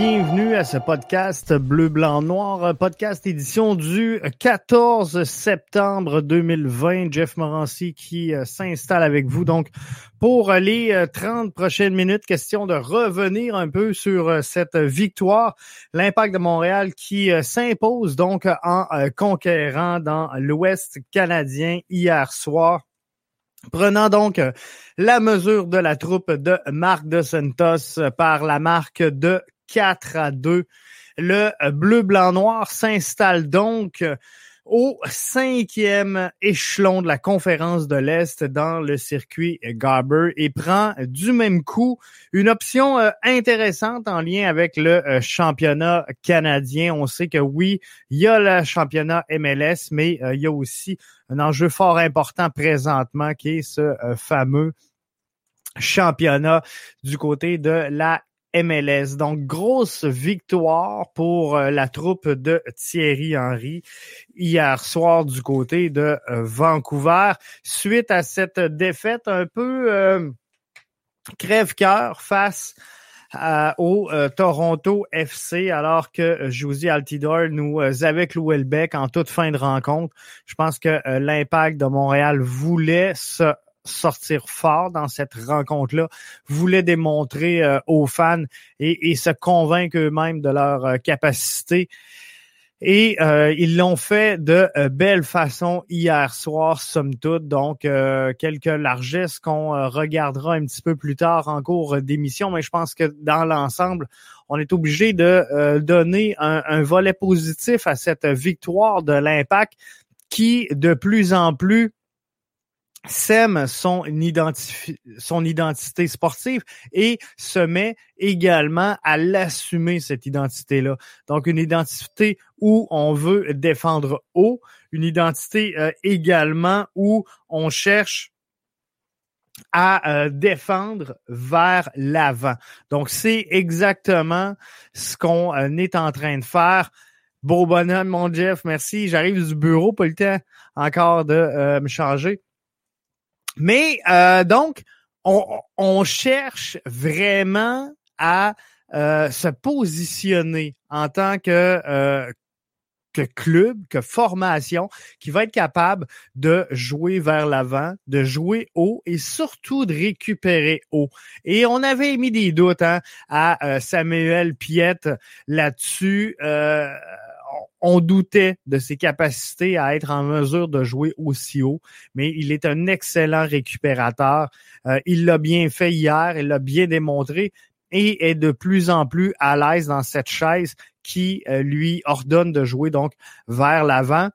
bienvenue à ce podcast Bleu, Blanc, Noir, podcast édition du 14 septembre 2020. Jeff Morancy qui euh, s'installe avec vous donc pour les euh, 30 prochaines minutes. Question de revenir un peu sur euh, cette victoire. L'impact de Montréal qui euh, s'impose donc en euh, conquérant dans l'Ouest canadien hier soir. Prenant donc euh, la mesure de la troupe de Marc de Santos euh, par la marque de 4 à 2. Le bleu-blanc-noir s'installe donc au cinquième échelon de la conférence de l'Est dans le circuit Garber et prend du même coup une option euh, intéressante en lien avec le euh, championnat canadien. On sait que oui, il y a le championnat MLS, mais euh, il y a aussi un enjeu fort important présentement qui est ce fameux championnat du côté de la MLS. Donc, grosse victoire pour euh, la troupe de Thierry Henry hier soir du côté de euh, Vancouver. Suite à cette défaite un peu euh, crève-cœur face au euh, Toronto FC, alors que Josie Altidore nous euh, avait cloué le en toute fin de rencontre. Je pense que l'impact de Montréal voulait se sortir fort dans cette rencontre-là, voulait démontrer euh, aux fans et, et se convaincre eux-mêmes de leur euh, capacité. Et euh, ils l'ont fait de euh, belle façon hier soir, somme toute. Donc, quelques largesses qu'on regardera un petit peu plus tard en cours d'émission. Mais je pense que dans l'ensemble, on est obligé de donner un volet positif à cette victoire de l'impact qui, de plus en plus, sème son, identité sportive et se met également à l'assumer, cette identité-là. Donc, une identité où on veut défendre haut, une identité euh, également où on cherche à euh, défendre vers l'avant. Donc, c'est exactement ce qu'on euh, est en train de faire. Beau bonhomme, mon Jeff, merci. J'arrive du bureau, pas le temps encore de me changer. Mais euh, donc, on, on cherche vraiment à euh, se positionner en tant que, euh, que club, que formation, qui va être capable de jouer vers l'avant, de jouer haut et surtout de récupérer haut. Et on avait mis des doutes hein, à euh, Samuel Piette là-dessus. Euh, on doutait de ses capacités à être en mesure de jouer aussi haut, mais il est un excellent récupérateur. Euh, il l'a bien fait hier, il l'a bien démontré et est de plus en plus à l'aise dans cette chaise qui euh, lui ordonne de jouer donc vers l'avant.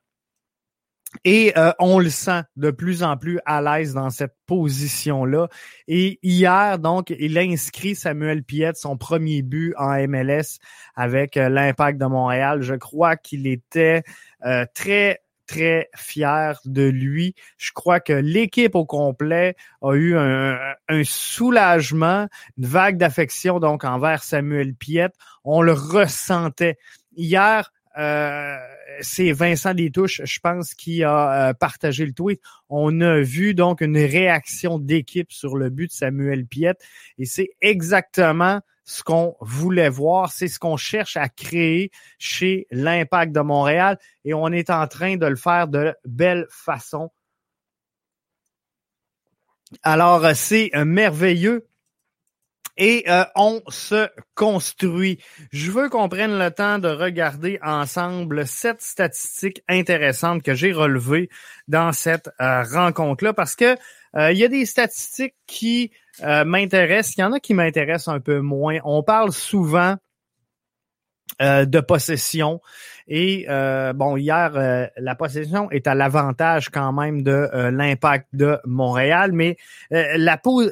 Et euh, on le sent de plus en plus à l'aise dans cette position-là. Et hier, donc, il a inscrit Samuel Piette son premier but en MLS avec euh, l'Impact de Montréal. Je crois qu'il était euh, très très fier de lui. Je crois que l'équipe au complet a eu un, un soulagement, une vague d'affection donc envers Samuel Piette. On le ressentait. Hier, euh, c'est Vincent Détouche, je pense, qui a euh, partagé le tweet. On a vu donc une réaction d'équipe sur le but de Samuel Piette et c'est exactement ce qu'on voulait voir, c'est ce qu'on cherche à créer chez l'Impact de Montréal et on est en train de le faire de belle façon. Alors, c'est merveilleux et euh, on se construit. Je veux qu'on prenne le temps de regarder ensemble cette statistique intéressante que j'ai relevée dans cette euh, rencontre-là parce que euh, il y a des statistiques qui m'intéressent, il y en a qui m'intéressent un peu moins. On parle souvent de possession. Et bon, hier, la possession est à l'avantage quand même de l'impact de Montréal, mais la, pose,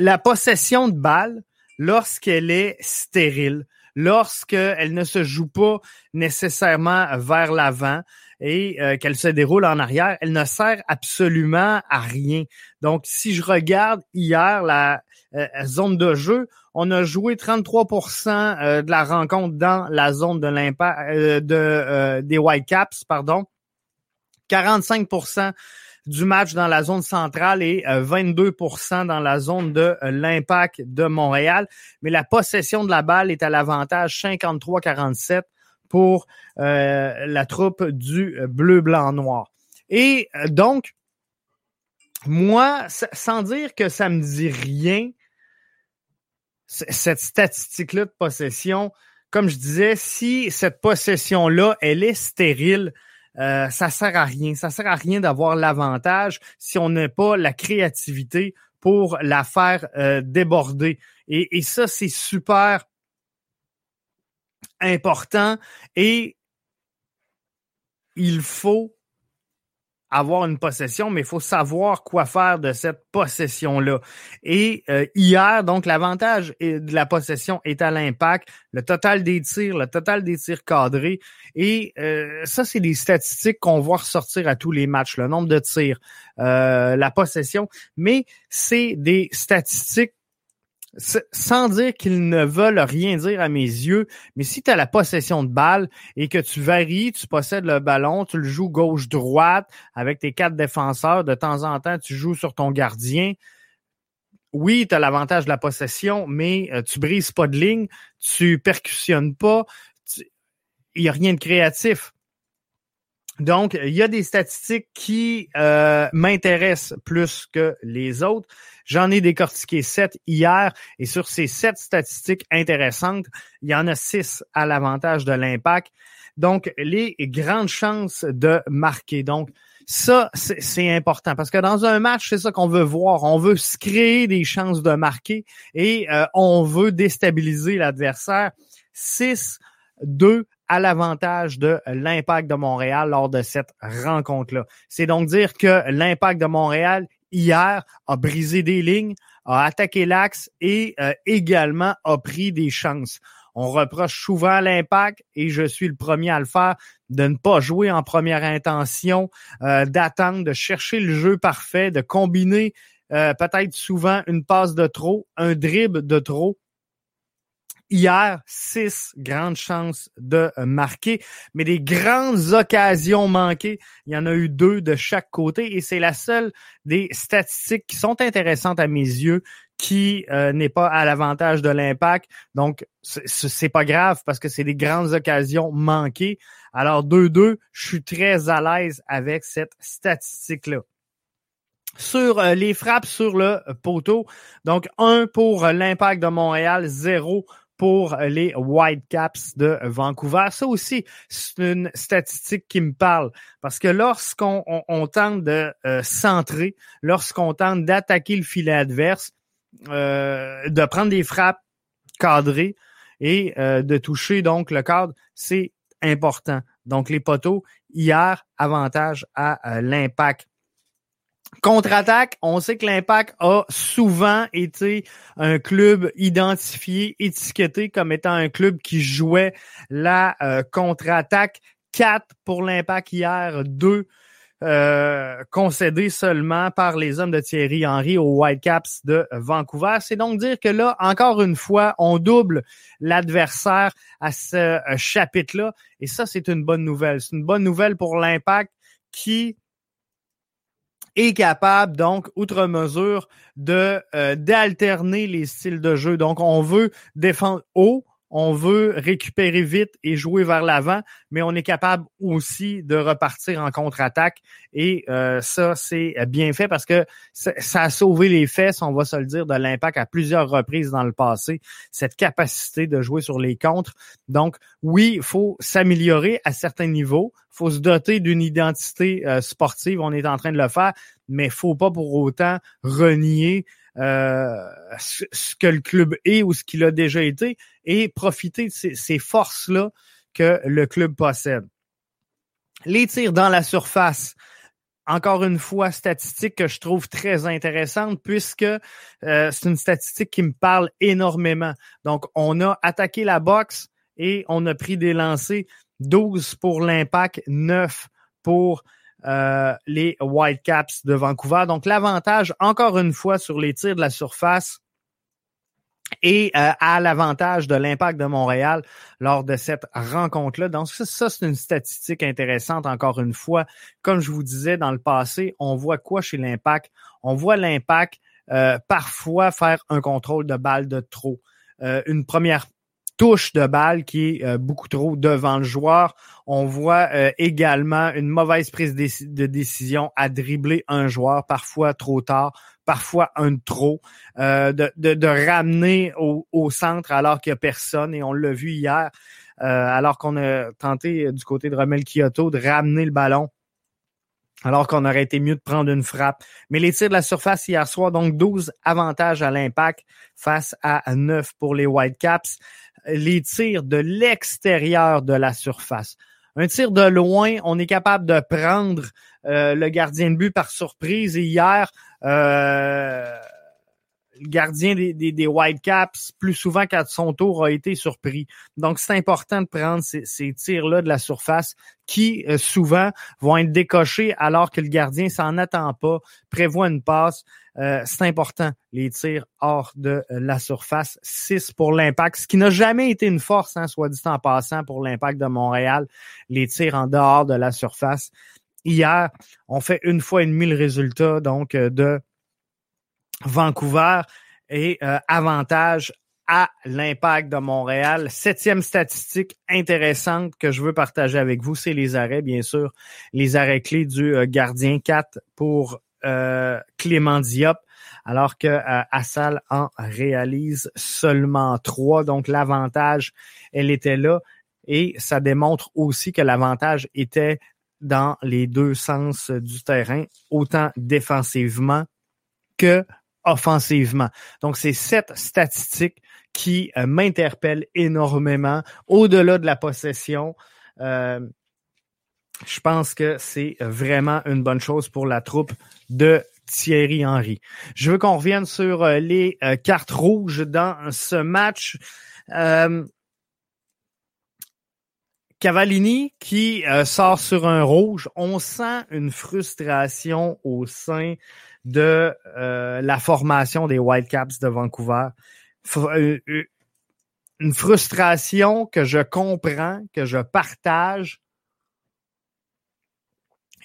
la possession de balle lorsqu'elle est stérile, lorsqu'elle ne se joue pas nécessairement vers l'avant et euh, qu'elle se déroule en arrière, elle ne sert absolument à rien. Donc, si je regarde hier la euh, zone de jeu, on a joué 33% euh, de la rencontre dans la zone de l'impact de des Whitecaps, pardon. 45 du match dans la zone centrale et 22% euh, dans la zone de euh, l'impact de Montréal. Mais la possession de la balle est à l'avantage 53-47 pour euh, la troupe du bleu, blanc, noir. Et donc, moi, sans dire que ça me dit rien, cette statistique-là de possession, comme je disais, si cette possession-là, elle est stérile, euh, ça sert à rien. Ça sert à rien d'avoir l'avantage si on n'a pas la créativité pour la faire euh, déborder. Et, et ça, c'est super important et il faut avoir une possession, mais il faut savoir quoi faire de cette possession-là. Et euh, hier, donc, l'avantage de la possession est à l'impact, le total des tirs, le total des tirs cadrés. Et euh, ça, c'est des statistiques qu'on voit ressortir à tous les matchs, le nombre de tirs, euh, la possession. Mais c'est des statistiques sans dire qu'ils ne veulent rien dire à mes yeux, mais si tu as la possession de balle et que tu varies, tu possèdes le ballon, tu le joues gauche-droite avec tes quatre défenseurs, de temps en temps, tu joues sur ton gardien. Oui, tu as l'avantage de la possession, mais euh, tu brises pas de ligne, tu percussionnes pas, il n'y a rien de créatif. Donc, il y a des statistiques qui euh, m'intéressent plus que les autres. J'en ai décortiqué sept hier et sur ces sept statistiques intéressantes, il y en a six à l'avantage de l'impact. Donc, les grandes chances de marquer. Donc, ça, c'est important parce que dans un match, c'est ça qu'on veut voir. On veut se créer des chances de marquer et euh, on veut déstabiliser l'adversaire. 6-2 à l'avantage de l'impact de Montréal lors de cette rencontre-là. C'est donc dire que l'impact de Montréal, hier, a brisé des lignes, a attaqué l'axe et euh, également a pris des chances. On reproche souvent l'impact et je suis le premier à le faire de ne pas jouer en première intention, euh, d'attendre, de chercher le jeu parfait, de combiner euh, peut-être souvent une passe de trop, un dribble de trop Hier, six grandes chances de marquer, mais des grandes occasions manquées, il y en a eu deux de chaque côté et c'est la seule des statistiques qui sont intéressantes à mes yeux qui euh, n'est pas à l'avantage de l'impact. Donc, c'est pas grave parce que c'est des grandes occasions manquées. Alors, 2-2, je suis très à l'aise avec cette statistique-là sur euh, les frappes sur le poteau. Donc, un pour l'impact de Montréal, zéro pour les Whitecaps de Vancouver. Ça aussi, c'est une statistique qui me parle parce que lorsqu'on on, tente de euh, centrer, lorsqu'on tente d'attaquer le filet adverse, euh, de prendre des frappes cadrées et euh, de toucher donc le cadre, c'est important. Donc les poteaux, hier, avantage à l'impact Contre-attaque, on sait que l'Impact a souvent été un club identifié, étiqueté comme étant un club qui jouait la euh, contre-attaque quatre pour l'impact hier, deux euh, concédés seulement par les hommes de Thierry Henry aux Whitecaps de Vancouver. C'est donc dire que là, encore une fois, on double l'adversaire à ce euh, chapitre-là. Et ça, c'est une bonne nouvelle. C'est une bonne nouvelle pour l'impact qui est capable, donc, outre mesure, de euh, d'alterner les styles de jeu. Donc, on veut défendre haut, on veut récupérer vite et jouer vers l'avant, mais on est capable aussi de repartir en contre-attaque. Et euh, ça, c'est bien fait parce que ça, a sauvé les fesses, on va se le dire, de l'impact à plusieurs reprises dans le passé, cette capacité de jouer sur les contres. Donc, oui, il faut s'améliorer à certains niveaux, faut se doter d'une identité euh, sportive, on est en train de le faire, mais faut pas pour autant renier euh, ce, que le club est ou ce qu'il a déjà été et profiter de ces, forces-là que le club possède. Les tirs dans la surface, encore une fois, statistique que je trouve très intéressante puisque euh, c'est une statistique qui me parle énormément. Donc, on a attaqué la boxe et on a pris des lancers 12 pour l'impact, 9 pour euh, les Whitecaps de Vancouver. Donc, l'avantage, encore une fois, sur les tirs de la surface et euh, à l'avantage de l'impact de Montréal lors de cette rencontre-là. Donc, ça, c'est une statistique intéressante, encore une fois. Comme je vous disais dans le passé, on voit quoi chez l'impact? On voit l'impact euh, parfois faire un contrôle de balle de trop. une première touche de balle qui est euh, beaucoup trop devant le joueur. On voit euh, également une mauvaise prise de décision à dribbler un joueur, parfois trop tard, parfois un trop, euh, de, de, ramener au, au, centre alors qu'il n'y a personne. Et on l'a vu hier, alors qu'on a tenté du côté de Romel Kyoto de ramener le ballon alors qu'on aurait été mieux de prendre une frappe. Mais les tirs de la surface hier soir, donc 12 avantages à l'impact face à 9 pour les Whitecaps. Les tirs de l'extérieur de la surface. Un tir de loin, on est capable de prendre euh, le gardien de but par surprise. Hier, euh, le gardien des, des, des, Whitecaps, plus souvent qu'à son tour, a été surpris. Donc, c'est important de prendre ces, ces tirs-là de la surface qui, euh, souvent, vont être décochés alors que le gardien s'en attend pas, prévoit une passe. Euh, c'est important, les tirs hors de euh, la surface. 6 pour l'impact, ce qui n'a jamais été une force, hein, soit dit en passant, pour l'impact de Montréal, les tirs en dehors de la surface. Hier, on fait une fois et demi le résultat, donc, de Vancouver et euh, avantage à l'impact de Montréal. Septième statistique intéressante que je veux partager avec vous, c'est les arrêts, bien sûr. Les arrêts clés du euh, gardien 4 pour euh, Clément Diop, alors que Assal en réalise seulement 3. Donc l'avantage, elle était là. Et ça démontre aussi que l'avantage était dans les deux sens du terrain, autant défensivement que offensivement. Donc, c'est cette statistique qui euh, m'interpelle énormément. Au-delà de la possession, euh, je pense que c'est vraiment une bonne chose pour la troupe de Thierry Henry. Je veux qu'on revienne sur euh, les cartes rouges dans ce match. Cavallini qui sort sur un rouge, on sent une frustration au sein de euh, la formation des Whitecaps de Vancouver. Euh, euh, une frustration que je comprends, que je partage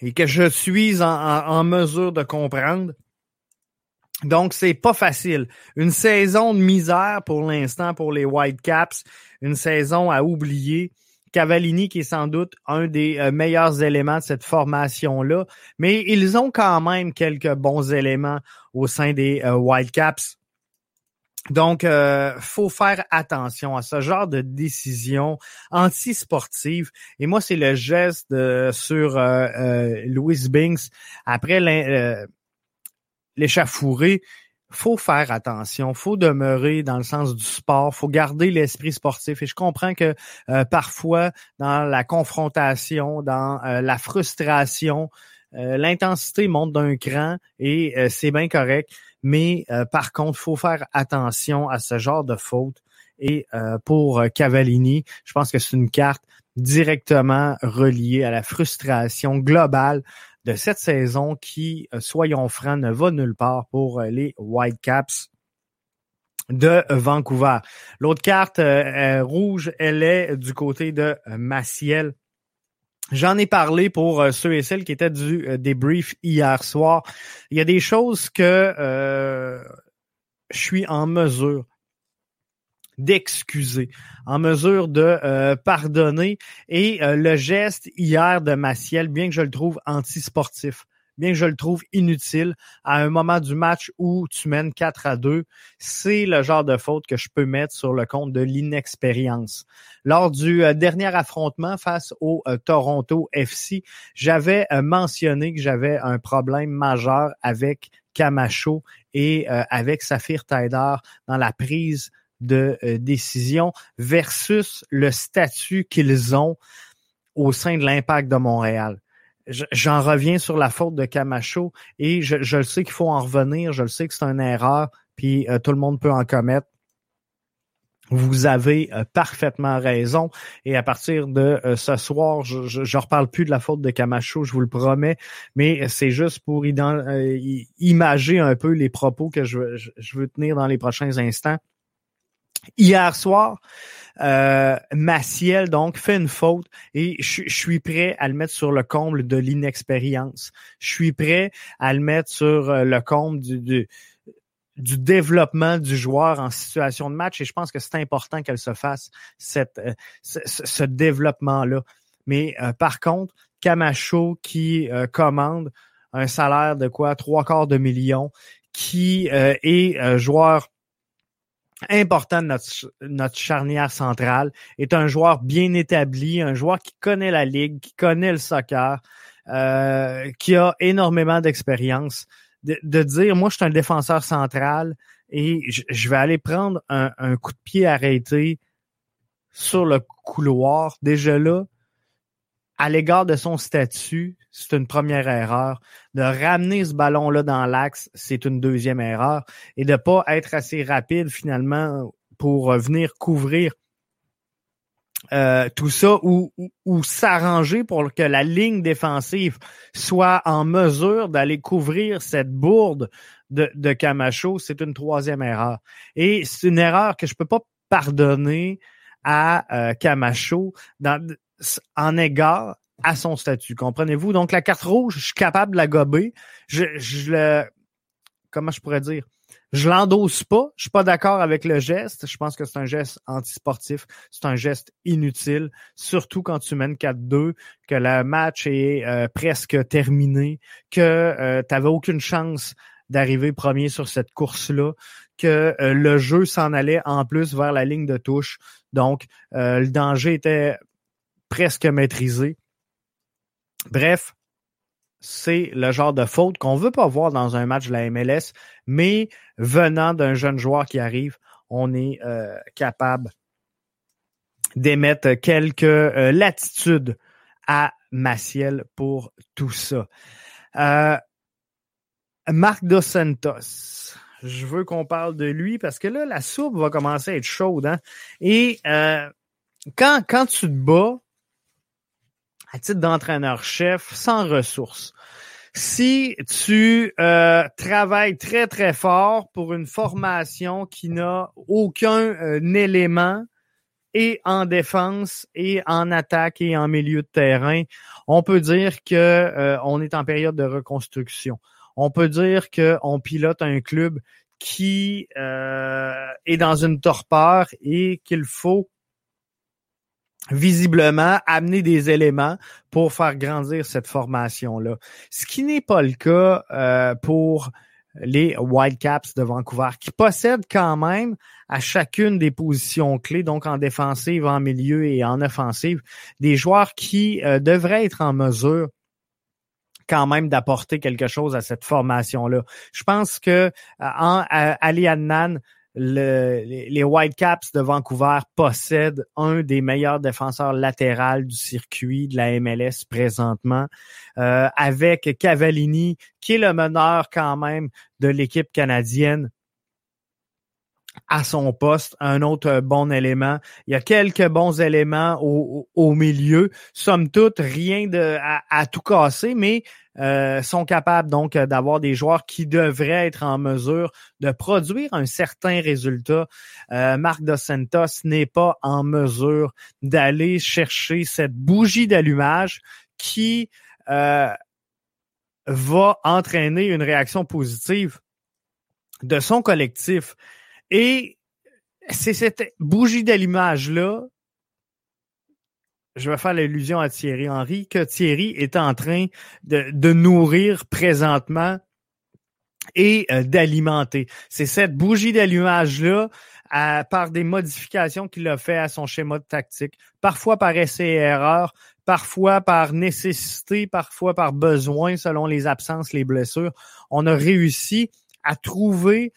et que je suis en, mesure de comprendre. Donc, c'est pas facile. Une saison de misère pour l'instant pour les Whitecaps, une saison à oublier. Cavallini qui est sans doute un des euh, meilleurs éléments de cette formation-là, mais ils ont quand même quelques bons éléments au sein des euh, Whitecaps. Donc, euh, faut faire attention à ce genre de décision anti-sportive. Et moi, c'est le geste sur Louis Binks après l'échafouré faut faire attention, faut demeurer dans le sens du sport, faut garder l'esprit sportif. Et je comprends que euh, parfois, dans la confrontation, dans euh, la frustration, euh, l'intensité monte d'un cran et c'est bien correct. Mais par contre, faut faire attention à ce genre de faute. Et pour Cavallini, je pense que c'est une carte directement relié à la frustration globale de cette saison qui, euh, soyons francs, ne va nulle part pour euh, les Whitecaps de Vancouver. L'autre carte euh, rouge, elle est du côté de Maciel. J'en ai parlé pour ceux et celles qui étaient du débrief hier soir. Il y a des choses que je suis en mesure d'excuser, en mesure de euh, pardonner. Et euh, le geste hier de Maciel, bien que je le trouve antisportif, bien que je le trouve inutile, à un moment du match où tu mènes 4 à 2, c'est le genre de faute que je peux mettre sur le compte de l'inexpérience. Lors du euh, dernier affrontement face au Toronto FC, j'avais mentionné que j'avais un problème majeur avec Camacho et avec Saphir Taidar dans la prise de euh, décision versus le statut qu'ils ont au sein de l'impact de Montréal. J'en reviens sur la faute de Camacho et je, je le sais qu'il faut en revenir, je le sais que c'est une erreur, puis euh, tout le monde peut en commettre. Vous avez euh, parfaitement raison. Et à partir de ce soir, je ne reparle plus de la faute de Camacho, je vous le promets, mais c'est juste pour imager un peu les propos que je, je veux tenir dans les prochains instants. Hier soir, euh, Maciel donc fait une faute et je, suis prêt à le mettre sur le comble de l'inexpérience. Je suis prêt à le mettre sur euh, le comble du, du, développement du joueur en situation de match et je pense que c'est important qu'elle se fasse cette, euh, ce, développement-là. Mais euh, par contre, Camacho qui commande un salaire de quoi? Trois quarts de million, qui est joueur important de notre, notre charnière centrale, est un joueur bien établi, un joueur qui connaît la ligue, qui connaît le soccer, euh, qui a énormément d'expérience. De, dire, moi, je suis un défenseur central et je, vais aller prendre un, un, coup de pied arrêté sur le couloir. Déjà là, à l'égard de son statut, c'est une première erreur. De ramener ce ballon-là dans l'axe, c'est une deuxième erreur. Et de pas être assez rapide finalement pour venir couvrir euh, tout ça ou, s'arranger pour que la ligne défensive soit en mesure d'aller couvrir cette bourde de, Camacho, c'est une troisième erreur. Et c'est une erreur que je peux pas pardonner à euh, Camacho en égard à son statut. Comprenez-vous? Donc, la carte rouge, je suis capable de la gober. Je, le. Comment je pourrais dire? Je l'endosse pas. Je suis pas d'accord avec le geste. Je pense que c'est un geste antisportif. C'est un geste inutile. Surtout quand tu mènes 4-2, que le match est euh, presque terminé, que euh, tu aucune chance d'arriver premier sur cette course-là, que euh, le jeu s'en allait en plus vers la ligne de touche. Donc, le danger était presque maîtrisé. Bref, c'est le genre de faute qu'on veut pas voir dans un match de la MLS, mais venant d'un jeune joueur qui arrive, on est euh, capable d'émettre quelques euh, latitudes à Maciel pour tout ça. Euh, Marc Dos Santos, je veux qu'on parle de lui parce que là, la soupe va commencer à être chaude. Hein? Et quand, quand tu te bats, à titre d'entraîneur-chef sans ressources. Si tu euh, travailles très, très fort pour une formation qui n'a aucun euh, élément et en défense et en attaque et en milieu de terrain, on peut dire que euh, on est en période de reconstruction. On peut dire qu'on pilote un club qui est dans une torpeur et qu'il faut visiblement amener des éléments pour faire grandir cette formation-là. Ce qui n'est pas le cas euh, pour les Wildcaps de Vancouver, qui possèdent quand même à chacune des positions clés, donc en défensive, en milieu et en offensive, des joueurs qui euh, devraient être en mesure quand même d'apporter quelque chose à cette formation-là. Je pense que euh, en, Ali Adnan le, les, Whitecaps de Vancouver possèdent un des meilleurs défenseurs latéraux du circuit de la MLS présentement, euh, avec Cavallini, qui est le meneur quand même de l'équipe canadienne. À son poste, un autre bon élément. Il y a quelques bons éléments au, milieu. Somme toute, rien de à, tout casser, mais euh, sont capables donc d'avoir des joueurs qui devraient être en mesure de produire un certain résultat. Euh, Marc Dos Santos n'est pas en mesure d'aller chercher cette bougie d'allumage qui euh, va entraîner une réaction positive de son collectif. Et c'est cette bougie d'allumage-là, je vais faire l'illusion à Thierry Henry, que Thierry est en train de, nourrir présentement et euh, d'alimenter. C'est cette bougie d'allumage-là, par des modifications qu'il a fait à son schéma de tactique, parfois par essai et erreur, parfois par nécessité, parfois par besoin, selon les absences, les blessures. On a réussi à trouver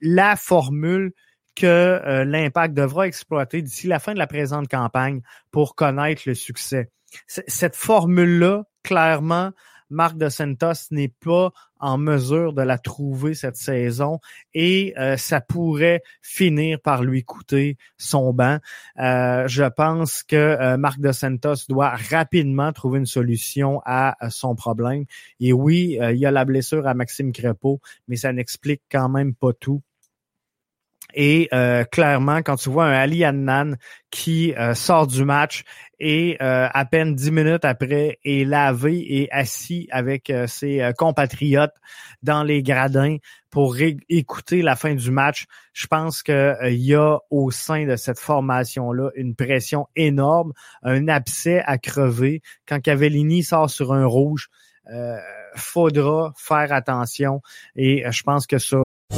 la, formule que euh, l'impact devra exploiter d'ici la fin de la présente campagne pour connaître le succès. cette formule-là, clairement, Marc de Santos n'est pas en mesure de la trouver cette saison et euh, ça pourrait finir par lui coûter son banc. Euh, je pense que euh, Marc de Santos doit rapidement trouver une solution à, son problème. Et oui, il y a la blessure à Maxime Crépeau, mais ça n'explique quand même pas tout. Et clairement, quand tu vois un Ali Annan qui sort du match et euh, à peine dix minutes après est lavé et assis avec euh, ses euh, compatriotes dans les gradins pour écouter la fin du match. Je pense qu'il y a au sein de cette formation-là une pression énorme, un abcès à crever. Quand Cavellini sort sur un rouge, faudra faire attention et je pense que ça.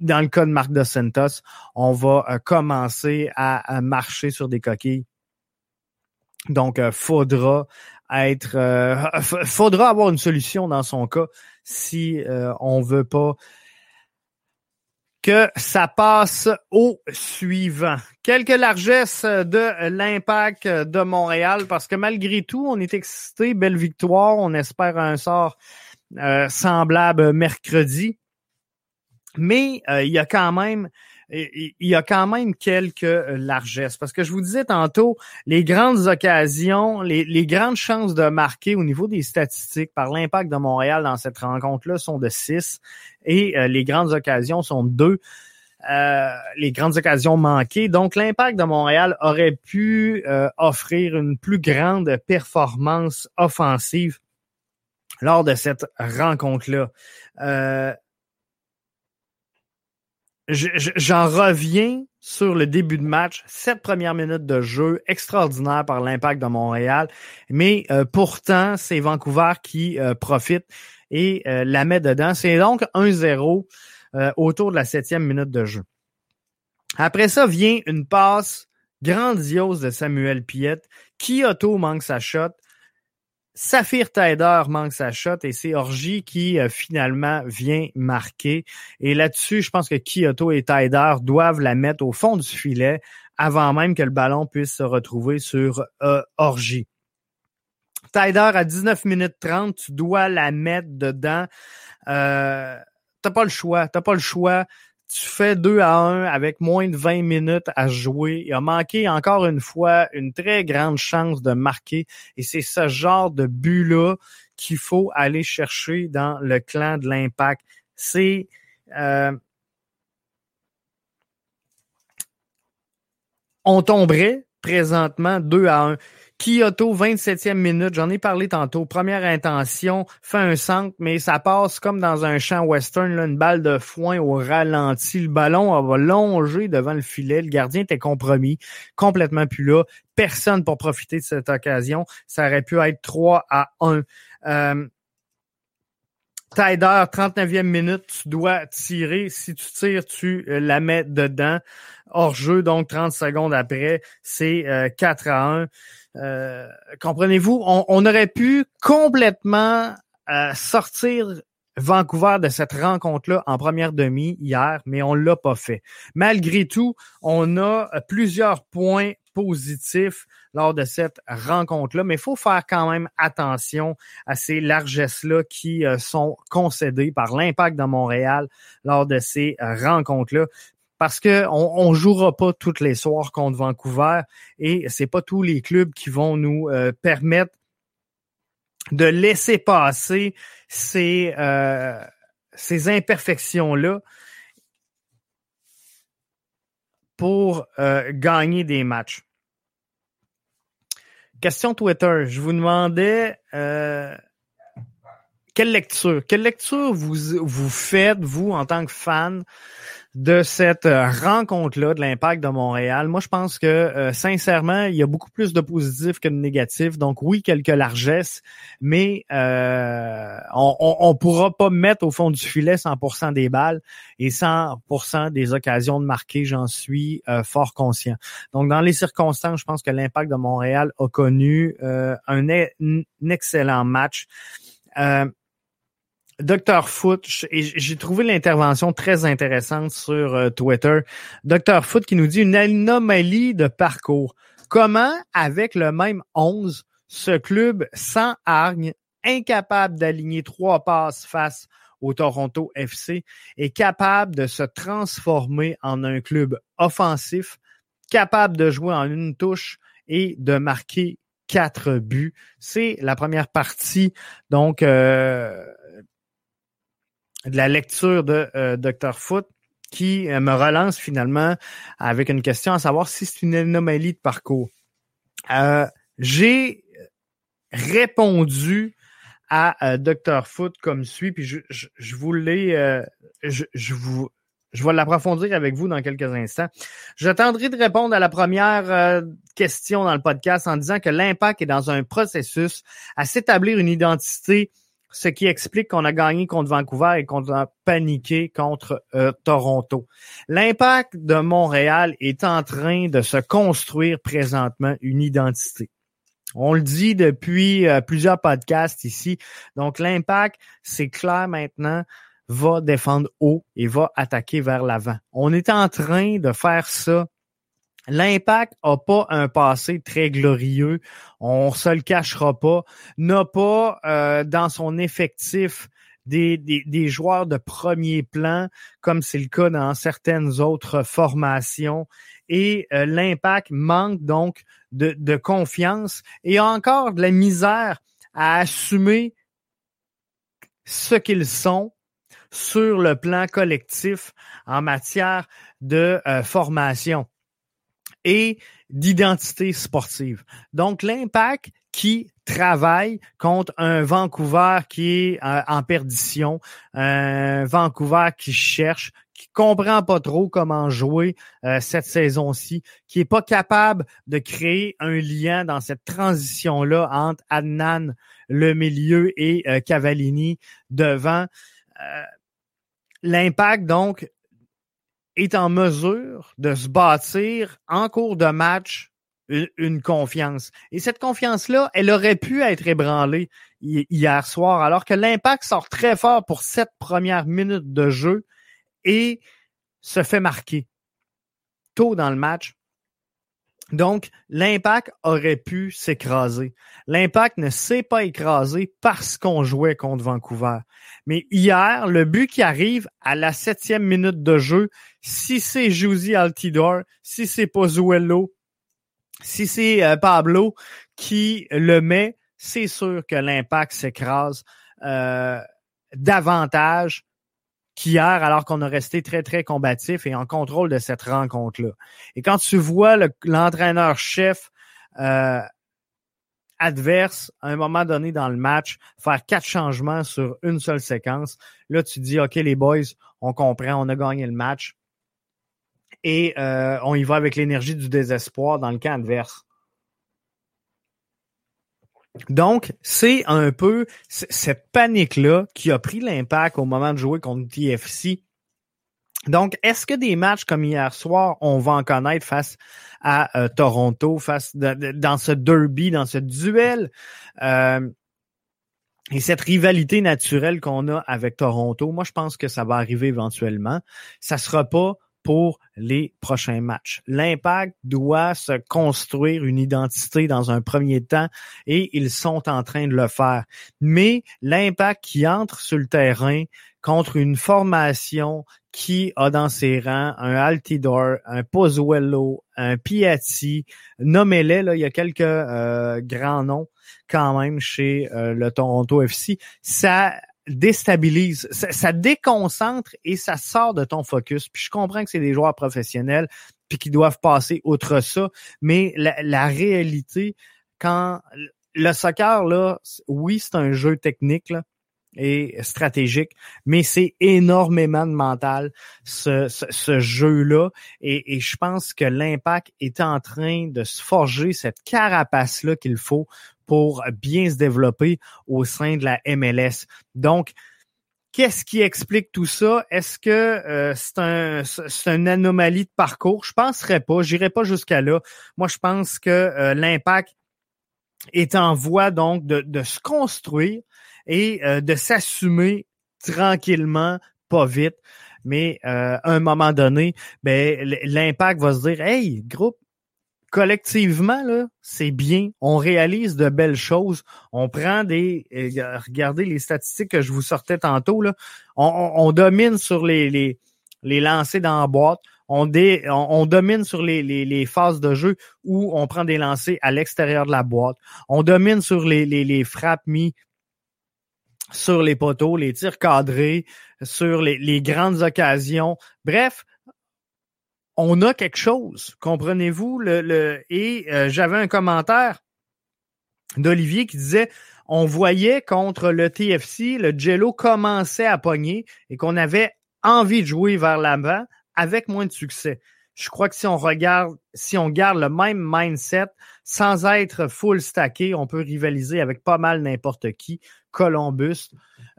Dans le cas de Marc Dos Santos, on va euh, commencer à, marcher sur des coquilles. Donc, euh, faudra être, euh, faudra avoir une solution dans son cas si on veut pas que ça passe au suivant. Quelques largesses de l'impact de Montréal parce que malgré tout, on est excité, belle victoire, on espère un sort semblable mercredi. Mais euh, il y a quand même il y a quand même quelques euh, largesses. Parce que je vous disais tantôt, les grandes occasions, les, grandes chances de marquer au niveau des statistiques par l'impact de Montréal dans cette rencontre-là sont de 6 et euh, les grandes occasions sont de 2. les grandes occasions manquées. Donc, l'impact de Montréal aurait pu offrir une plus grande performance offensive lors de cette rencontre-là j'en reviens sur le début de match, sept premières minutes de jeu extraordinaire par l'impact de Montréal, mais euh, pourtant c'est Vancouver qui euh, profite et euh, la met dedans. C'est donc 1-0 autour de la septième minute de jeu. Après ça vient une passe grandiose de Samuel Piette. Kyoto manque sa shot. Saphir Taider manque sa shot et c'est Orgy qui euh, finalement vient marquer. Et là-dessus, je pense que Kyoto et Taider doivent la mettre au fond du filet avant même que le ballon puisse se retrouver sur euh, Orgy. Taider à 19 minutes 30, tu dois la mettre dedans. Euh, t'as pas le choix, t'as pas le choix tu fais 2 à 1 avec moins de 20 minutes à jouer. Il a manqué encore une fois une très grande chance de marquer. Et c'est ce genre de but-là qu'il faut aller chercher dans le clan de l'impact. C'est euh, on tomberait présentement 2 à 1. Kyoto, 27e minute, j'en ai parlé tantôt. Première intention, fait un centre, mais ça passe comme dans un champ western, là, une balle de foin au ralenti. Le ballon va longer devant le filet. Le gardien était compromis, complètement plus là. Personne pour profiter de cette occasion. Ça aurait pu être 3 à 1. Euh, Tider, 39e minute, tu dois tirer. Si tu tires, tu euh, la mets dedans. Hors jeu, donc 30 secondes après, c'est 4 euh, à 1. Euh, comprenez-vous, on, aurait pu complètement sortir Vancouver de cette rencontre-là en première demi hier, mais on l'a pas fait. Malgré tout, on a plusieurs points positifs lors de cette rencontre-là, mais il faut faire quand même attention à ces largesses-là qui euh, sont concédées par l'impact de Montréal lors de ces euh, rencontres-là parce que on, jouera pas toutes les soirs contre Vancouver et c'est pas tous les clubs qui vont nous euh, permettre de laisser passer ces, ces imperfections-là pour gagner des matchs. Question Twitter. Je vous demandais euh, quelle lecture, quelle lecture vous, vous faites, vous, en tant que fan de cette euh, rencontre-là de l'impact de Montréal. Moi, je pense que euh, sincèrement, il y a beaucoup plus de positifs que de négatifs. Donc oui, quelques largesses, mais euh, on ne pourra pas mettre au fond du filet 100% des balles et 100% des occasions de marquer, j'en suis fort conscient. Donc dans les circonstances, je pense que l'impact de Montréal a connu un, un, excellent match. Docteur Foot, j'ai trouvé l'intervention très intéressante sur euh, Twitter. Docteur Foot qui nous dit une anomalie de parcours. Comment, avec le même 11, ce club sans hargne, incapable d'aligner trois passes face au Toronto FC, est capable de se transformer en un club offensif, capable de jouer en une touche et de marquer quatre buts? C'est la première partie. Donc, euh, de la lecture de euh, Dr. Foot qui euh, me relance finalement avec une question à savoir si c'est une anomalie de parcours. Euh, j'ai répondu à Dr. Foot comme suit, puis je, je, vous l'ai, je, je, vous, je vais l'approfondir avec vous dans quelques instants. J'attendrai de répondre à la première question dans le podcast en disant que l'impact est dans un processus à s'établir une identité ce qui explique qu'on a gagné contre Vancouver et qu'on a paniqué contre euh, Toronto. L'impact de Montréal est en train de se construire présentement une identité. On le dit depuis euh, plusieurs podcasts ici. Donc l'impact, c'est clair maintenant, va défendre haut et va attaquer vers l'avant. On est en train de faire ça L'impact a pas un passé très glorieux, on se le cachera pas, n'a pas euh, dans son effectif des, des, joueurs de premier plan, comme c'est le cas dans certaines autres formations. Et euh, l'impact manque donc de, confiance et encore de la misère à assumer ce qu'ils sont sur le plan collectif en matière de euh, formation et d'identité sportive. Donc, l'impact qui travaille contre un Vancouver qui est euh, en perdition, un Vancouver qui cherche, qui comprend pas trop comment jouer euh, cette saison-ci, qui est pas capable de créer un lien dans cette transition-là entre Adnan, le milieu, et euh, Cavallini devant. L'impact, donc, est en mesure de se bâtir en cours de match une, confiance. Et cette confiance-là, elle aurait pu être ébranlée hier soir, alors que l'impact sort très fort pour cette première minute de jeu et se fait marquer tôt dans le match. Donc, l'impact aurait pu s'écraser. L'impact ne s'est pas écrasé parce qu'on jouait contre Vancouver. Mais hier, le but qui arrive à la septième minute de jeu, si c'est Josie Altidor, si c'est Pozuelo, si c'est euh, Pablo qui le met, c'est sûr que l'impact s'écrase euh, davantage qu'hier, alors qu'on a resté très, très combatif et en contrôle de cette rencontre-là. Et quand tu vois l'entraîneur-chef euh, adverse, à un moment donné dans le match, faire quatre changements sur une seule séquence, là, tu dis, OK, les boys, on comprend, on a gagné le match. Et euh, on y va avec l'énergie du désespoir dans le camp adverse. Donc, c'est un peu cette panique-là qui a pris l'impact au moment de jouer contre TFC. Donc, est-ce que des matchs comme hier soir, on va en connaître face à euh, Toronto, face dans ce derby, dans ce duel euh, et cette rivalité naturelle qu'on a avec Toronto? Moi, je pense que ça va arriver éventuellement. Ça sera pas pour les prochains matchs. L'impact doit se construire une identité dans un premier temps et ils sont en train de le faire. Mais l'impact qui entre sur le terrain contre une formation qui a dans ses rangs un Altidor, un Pozuelo, un Piatti, nommez-les, là, il y a quelques euh, grands noms quand même chez euh, le Toronto FC. Ça déstabilise, ça, déconcentre et ça sort de ton focus. Puis je comprends que c'est des joueurs professionnels puis qui doivent passer outre ça, mais la, réalité, quand le soccer, là, oui, c'est un jeu technique là, et stratégique, mais c'est énormément de mental, ce, ce, jeu-là. Et, et, je pense que l'impact est en train de se forger cette carapace-là qu'il faut pour bien se développer au sein de la MLS. Donc, Qu'est-ce qui explique tout ça? Est-ce que euh, c'est un, c'est une anomalie de parcours? Je penserais pas. J'irai pas jusqu'à là. Moi, je pense que euh, l'impact est en voie donc de, de se construire et euh, de s'assumer tranquillement, pas vite. Mais à un moment donné, ben, l'impact va se dire Hey, groupe, collectivement, là, c'est bien. On réalise de belles choses. On prend des. Euh, regardez les statistiques que je vous sortais tantôt. Là. On, domine sur les, les, les lancers dans la boîte. On, dé, on, domine sur les, les, les, phases de jeu où on prend des lancers à l'extérieur de la boîte. On domine sur les, les, les frappes mis sur les poteaux, les tirs cadrés, sur les, grandes occasions. Bref, on a quelque chose, comprenez-vous? Le, le, et euh, j'avais un commentaire d'Olivier qui disait on voyait contre le TFC, le Jello commençait à pogner et qu'on avait envie de jouer vers l'avant avec moins de succès. Je crois que si on regarde, si on garde le même mindset, sans être full stacké, on peut rivaliser avec pas mal n'importe qui. Columbus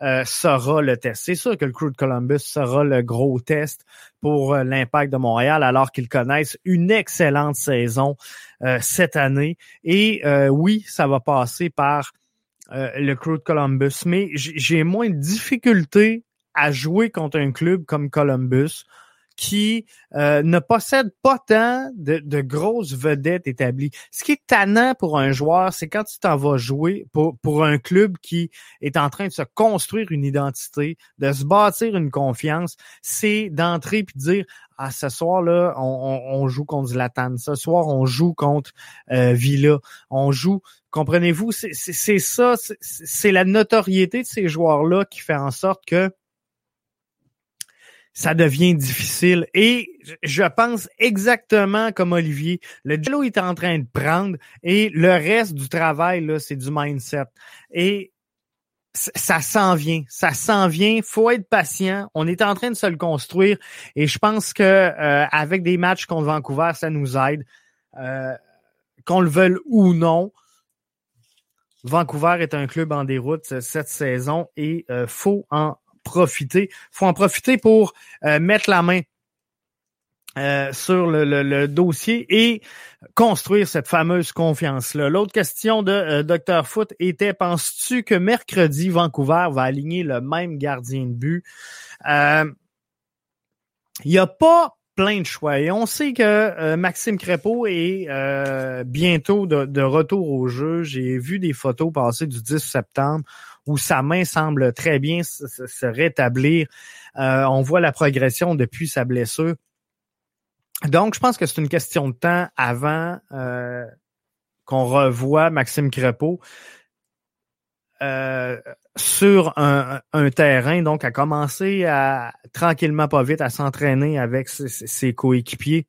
euh, sera le test. C'est sûr que le crew de Columbus sera le gros test pour euh, l'impact de Montréal, alors qu'ils connaissent une excellente saison euh, cette année. Et oui, ça va passer par le crew de Columbus, mais j'ai moins de difficultés à jouer contre un club comme Columbus qui euh, ne possède pas tant de, grosses vedettes établies. Ce qui est tannant pour un joueur, c'est quand tu t'en vas jouer pour, pour un club qui est en train de se construire une identité, de se bâtir une confiance, c'est d'entrer puis de dire ah, ce soir-là, on, joue contre Zlatan. Ce soir, on joue contre euh, Villa. On joue, comprenez-vous, c'est ça, c'est la notoriété de ces joueurs-là qui fait en sorte que ça devient difficile. Et je pense exactement comme Olivier, le jello est en train de prendre et le reste du travail, là, c'est du mindset. Et ça s'en vient, ça s'en vient. Faut être patient. On est en train de se le construire et je pense que euh, avec des matchs contre Vancouver, ça nous aide, euh, qu'on le veuille ou non. Vancouver est un club en déroute cette saison et euh, faut en profiter. faut en profiter pour euh, mettre la main euh, sur le, dossier et construire cette fameuse confiance-là. L'autre question de euh, Dr. Foot était, penses-tu que mercredi, Vancouver va aligner le même gardien de but? Il n'y a pas plein de choix. Et on sait que Maxime Crépeau est bientôt de, de, retour au jeu. J'ai vu des photos passer du 10 septembre où sa main semble très bien se, rétablir. Euh, on voit la progression depuis sa blessure. Donc, je pense que c'est une question de temps avant euh, qu'on revoie Maxime Crepeau euh, sur un, terrain, donc à commencer à tranquillement, pas vite, à s'entraîner avec ses coéquipiers.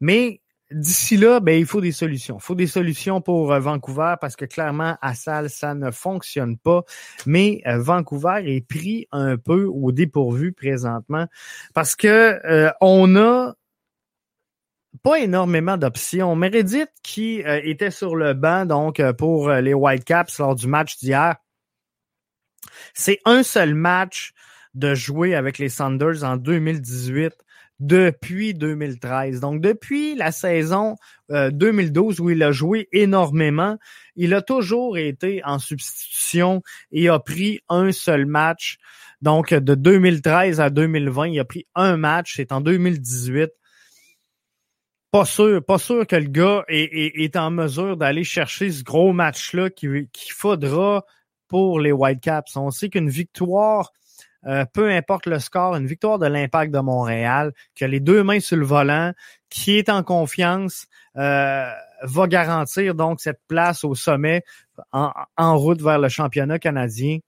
Mais d'ici là, ben, il faut des solutions. Il faut des solutions pour euh, Vancouver parce que clairement, à Salle, ça ne fonctionne pas. Mais euh, Vancouver est pris un peu au dépourvu présentement parce que euh, on a pas énormément d'options. Meredith, qui euh, était sur le banc donc pour les Whitecaps lors du match d'hier, c'est un seul match de jouer avec les Sanders en 2018 depuis 2013. Donc, depuis la saison 2012 où il a joué énormément, il a toujours été en substitution et a pris un seul match. Donc, de 2013 à 2020, il a pris un match. C'est en 2018 pas sûr, pas sûr que le gars est, en mesure d'aller chercher ce gros match-là qu'il faudra pour les Whitecaps. On sait qu'une victoire, euh, peu importe le score, une victoire de l'impact de Montréal, qui a les deux mains sur le volant, qui est en confiance, euh, va garantir donc cette place au sommet en, en route vers le championnat canadien.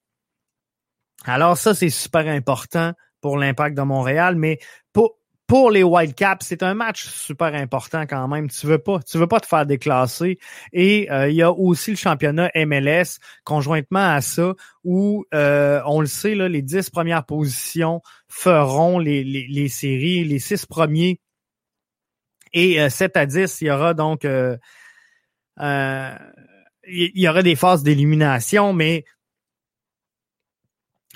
Alors ça, c'est super important pour l'impact de Montréal, mais pour, pour les Whitecaps, c'est un match super important quand même. Tu veux pas, tu veux pas te faire déclasser. Et euh, il y a aussi le championnat MLS conjointement à ça, où euh, on le sait là, les dix premières positions feront les, les, les séries, les six premiers. Et euh, 7 à 10, il y aura donc euh, il y aura des phases d'élimination, mais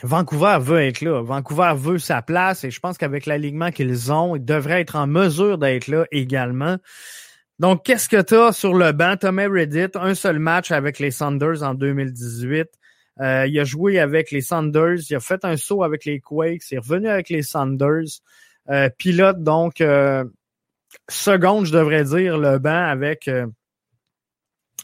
Vancouver veut être là. Vancouver veut sa place et je pense qu'avec l'alignement qu'ils ont, ils devraient être en mesure d'être là également. Donc, qu'est-ce que tu as sur le banc? Thomas Reddit, un seul match avec les Sanders en 2018. Euh, il a joué avec les Sanders, il a fait un saut avec les Quakes, il est revenu avec les Sanders. Euh, pilote, donc, euh, seconde, je devrais dire, le banc avec euh,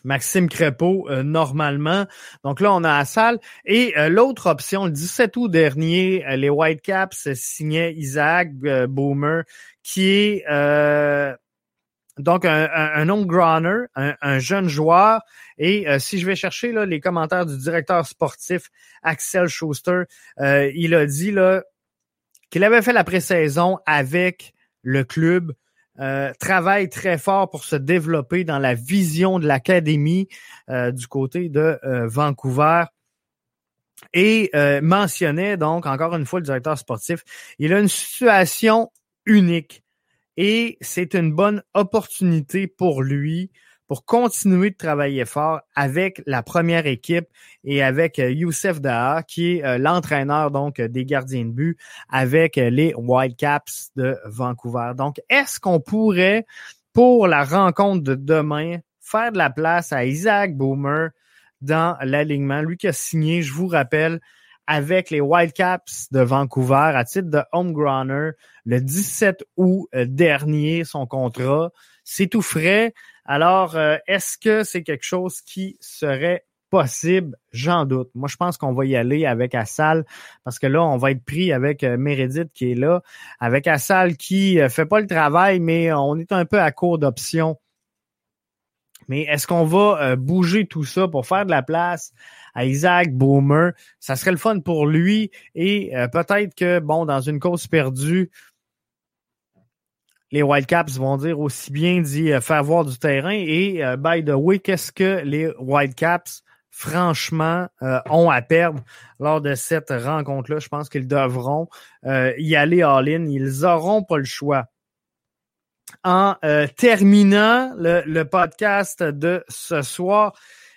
Maxime Crépeau euh, normalement. Donc là, on a la salle. Et euh, l'autre option, le 17 août dernier, euh, les Whitecaps signaient Isaac Boomer, qui est donc un, un, un un, jeune joueur. Et si je vais chercher là, les commentaires du directeur sportif Axel Schuster, il a dit qu'il avait fait la pré-saison avec le club euh, travaille très fort pour se développer dans la vision de l'académie euh, du côté de euh, Vancouver. Et mentionnait donc, encore une fois, le directeur sportif, il a une situation unique et c'est une bonne opportunité pour lui pour continuer de travailler fort avec la première équipe et avec euh, Youssef Daha, qui est euh, l'entraîneur donc des gardiens de but avec euh, les Whitecaps de Vancouver. Donc, est-ce qu'on pourrait, pour la rencontre de demain, faire de la place à Isaac Boomer dans l'alignement, lui qui a signé, je vous rappelle, avec les Whitecaps de Vancouver à titre de homegrowner le 17 août dernier, son contrat. C'est tout frais. Alors, euh, est-ce que c'est quelque chose qui serait possible? J'en doute. Moi, je pense qu'on va y aller avec Assal parce que là, on va être pris avec euh, Meredith qui est là, avec Assal qui euh, fait pas le travail, mais on est un peu à court d'options. Mais est-ce qu'on va bouger tout ça pour faire de la place Isaac Boomer? Ça serait le fun pour lui et peut-être que, bon, dans une cause perdue, les Whitecaps vont dire aussi bien d'y euh, faire voir du terrain. Et euh, by the way, qu'est-ce que les Whitecaps, franchement, euh, ont à perdre lors de cette rencontre-là? Je pense qu'ils devront y aller all-in. Ils auront pas le choix. En terminant le, podcast de ce soir,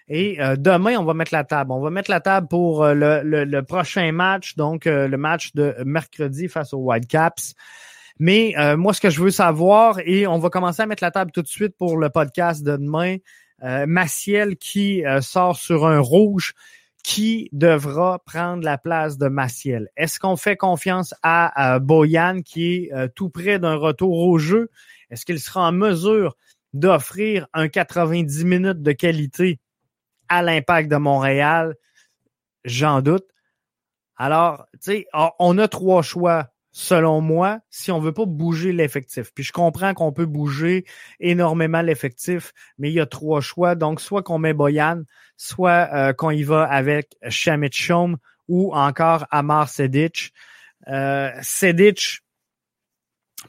et demain, on va mettre la table. On va mettre la table pour le, le, prochain match, donc le match de mercredi face aux Whitecaps. Mais euh, moi, ce que je veux savoir, et on va commencer à mettre la table tout de suite pour le podcast de demain, euh, Maciel qui euh, sort sur un rouge, qui devra prendre la place de Maciel? Est-ce qu'on fait confiance à, Boyan qui est tout près d'un retour au jeu? Est-ce qu'il sera en mesure d'offrir un 90 minutes de qualité? À l'impact de Montréal? J'en doute. Alors, tu sais, on a trois choix selon moi, si on veut pas bouger l'effectif. Puis je comprends qu'on peut bouger énormément l'effectif, mais il y a trois choix. Donc, soit qu'on met Boyan, soit euh, qu'on y va avec Shamit ou encore Amar Sedic. Euh, Sedic,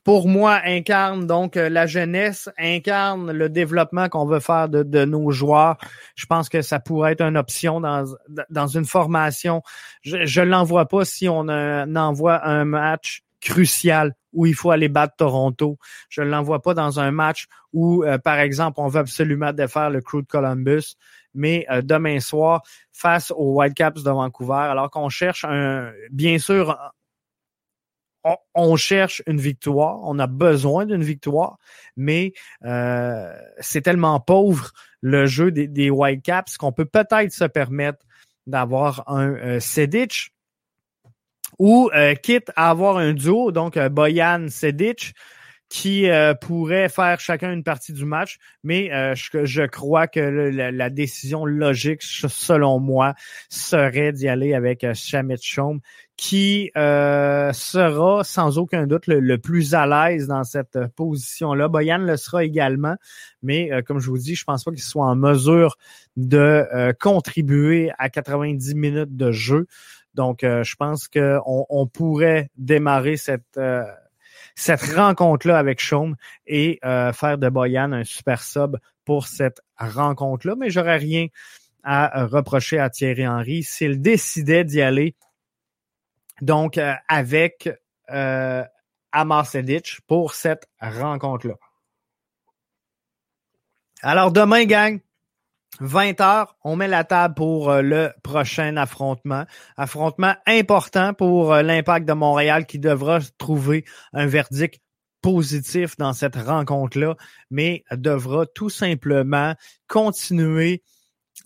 pour moi, incarne donc euh, la jeunesse, incarne le développement qu'on veut faire de, nos joueurs. Je pense que ça pourrait être une option dans, dans une formation. Je ne l'envoie pas si on envoie un match crucial où il faut aller battre Toronto. Je ne l'envoie pas dans un match où, euh, par exemple, on veut absolument défaire le crew de Columbus, mais euh, demain soir, face aux Whitecaps de Vancouver, alors qu'on cherche un, bien sûr, on, cherche une victoire, on a besoin d'une victoire, mais euh, c'est tellement pauvre le jeu des, des Whitecaps qu'on peut peut-être se permettre d'avoir un euh, ou euh, quitte à avoir un duo, donc euh, Boyan Sedic, qui euh, pourrait faire chacun une partie du match, mais je, crois que la, décision logique, selon moi, serait d'y aller avec Shamit Shom, qui sera sans aucun doute le, plus à l'aise dans cette position-là. Boyan le sera également, mais comme je vous dis, je pense pas qu'il soit en mesure de contribuer à 90 minutes de jeu. Donc, euh, je pense qu'on on pourrait démarrer cette, euh, cette rencontre-là avec Chaume et euh, faire de Boyan un super sub pour cette rencontre-là. Mais j'aurais rien à reprocher à Thierry Henry s'il décidait d'y aller. Donc, avec euh, Amar pour cette rencontre-là. Alors, demain, gang, 20 heures, on met la table pour euh, le prochain affrontement. Affrontement important pour euh, l'impact de Montréal qui devra trouver un verdict positif dans cette rencontre-là, mais devra tout simplement continuer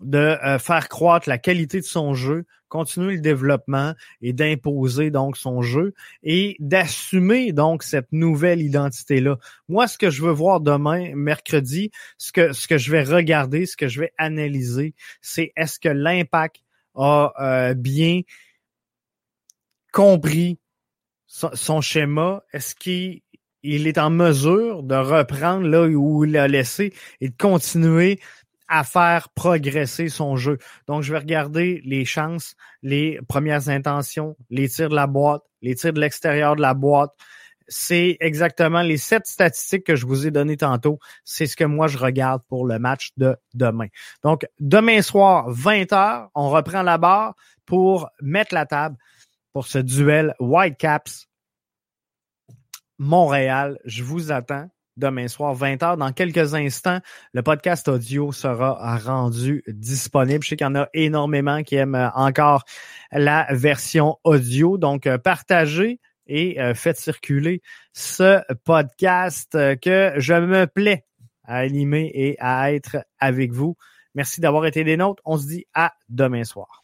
de euh, faire croître la qualité de son jeu, continuer le développement et d'imposer donc son jeu et d'assumer donc cette nouvelle identité-là. Moi, ce que je veux voir demain, mercredi, ce que, ce que je vais regarder, ce que je vais analyser, c'est est-ce que l'impact a euh, bien compris son, schéma? Est-ce qu'il il est en mesure de reprendre là où il a laissé et de continuer à faire progresser son jeu. Donc, je vais regarder les chances, les premières intentions, les tirs de la boîte, les tirs de l'extérieur de la boîte. C'est exactement les sept statistiques que je vous ai données tantôt. C'est ce que moi, je regarde pour le match de demain. Donc, demain soir, 20h, on reprend la barre pour mettre la table pour ce duel Whitecaps Montréal. Je vous attends demain soir, 20h. Dans quelques instants, le podcast audio sera rendu disponible. Je sais qu'il y en a énormément qui aiment euh, encore la version audio. Donc, euh, partagez et euh, faites circuler ce podcast que je me plais à animer et à être avec vous. Merci d'avoir été des nôtres. On se dit à demain soir.